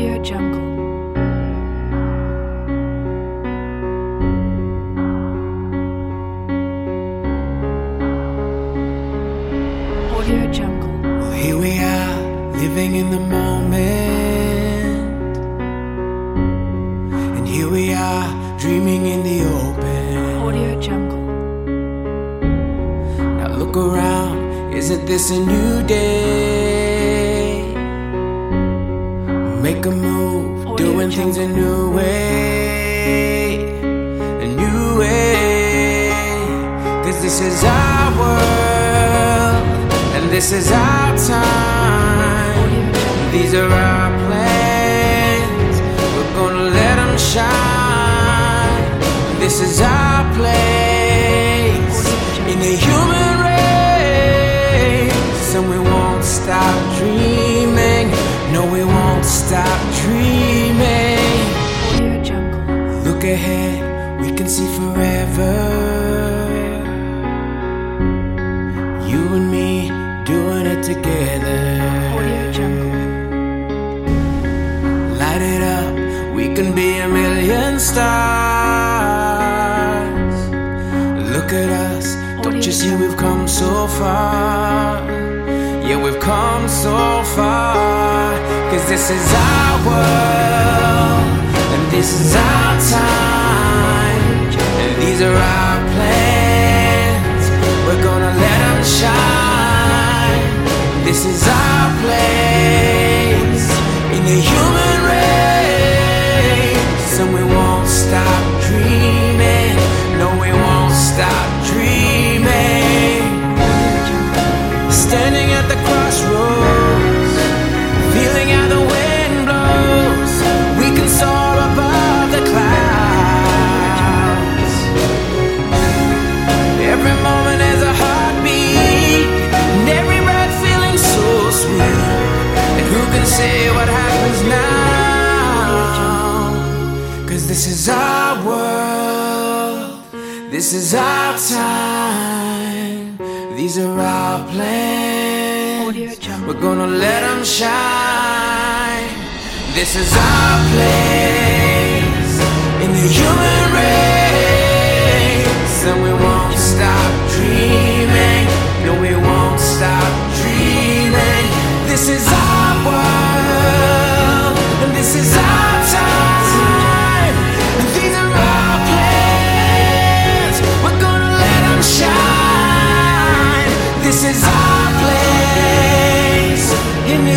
Audio Jungle. Audio Jungle. Well, here we are, living in the moment. And here we are, dreaming in the open. Audio Jungle. Now look around, isn't this a new day? Make a move, Audio doing things a new way. A new way. Cause this is our world, and this is our time. These are our plans. We're gonna let them shine. This is can be a million stars. Look at us, don't you see we've come so far? Yeah, we've come so far. Cause this is our world, and this is our time. And these are our plans, Cause this is our world, this is our time, these are our plans. We're gonna let them shine. This is our place in the human race, and we won't stop dreaming. No, we won't stop dreaming. This is our world, and this is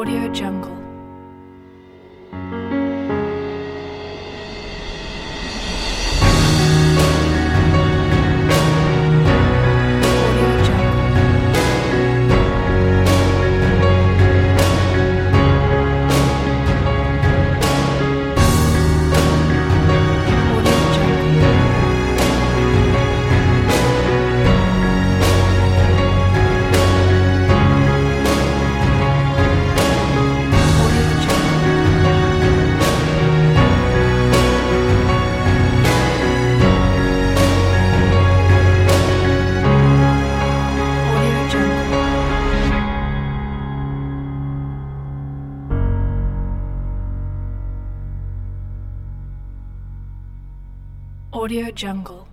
Audio Jungle. Audio Jungle.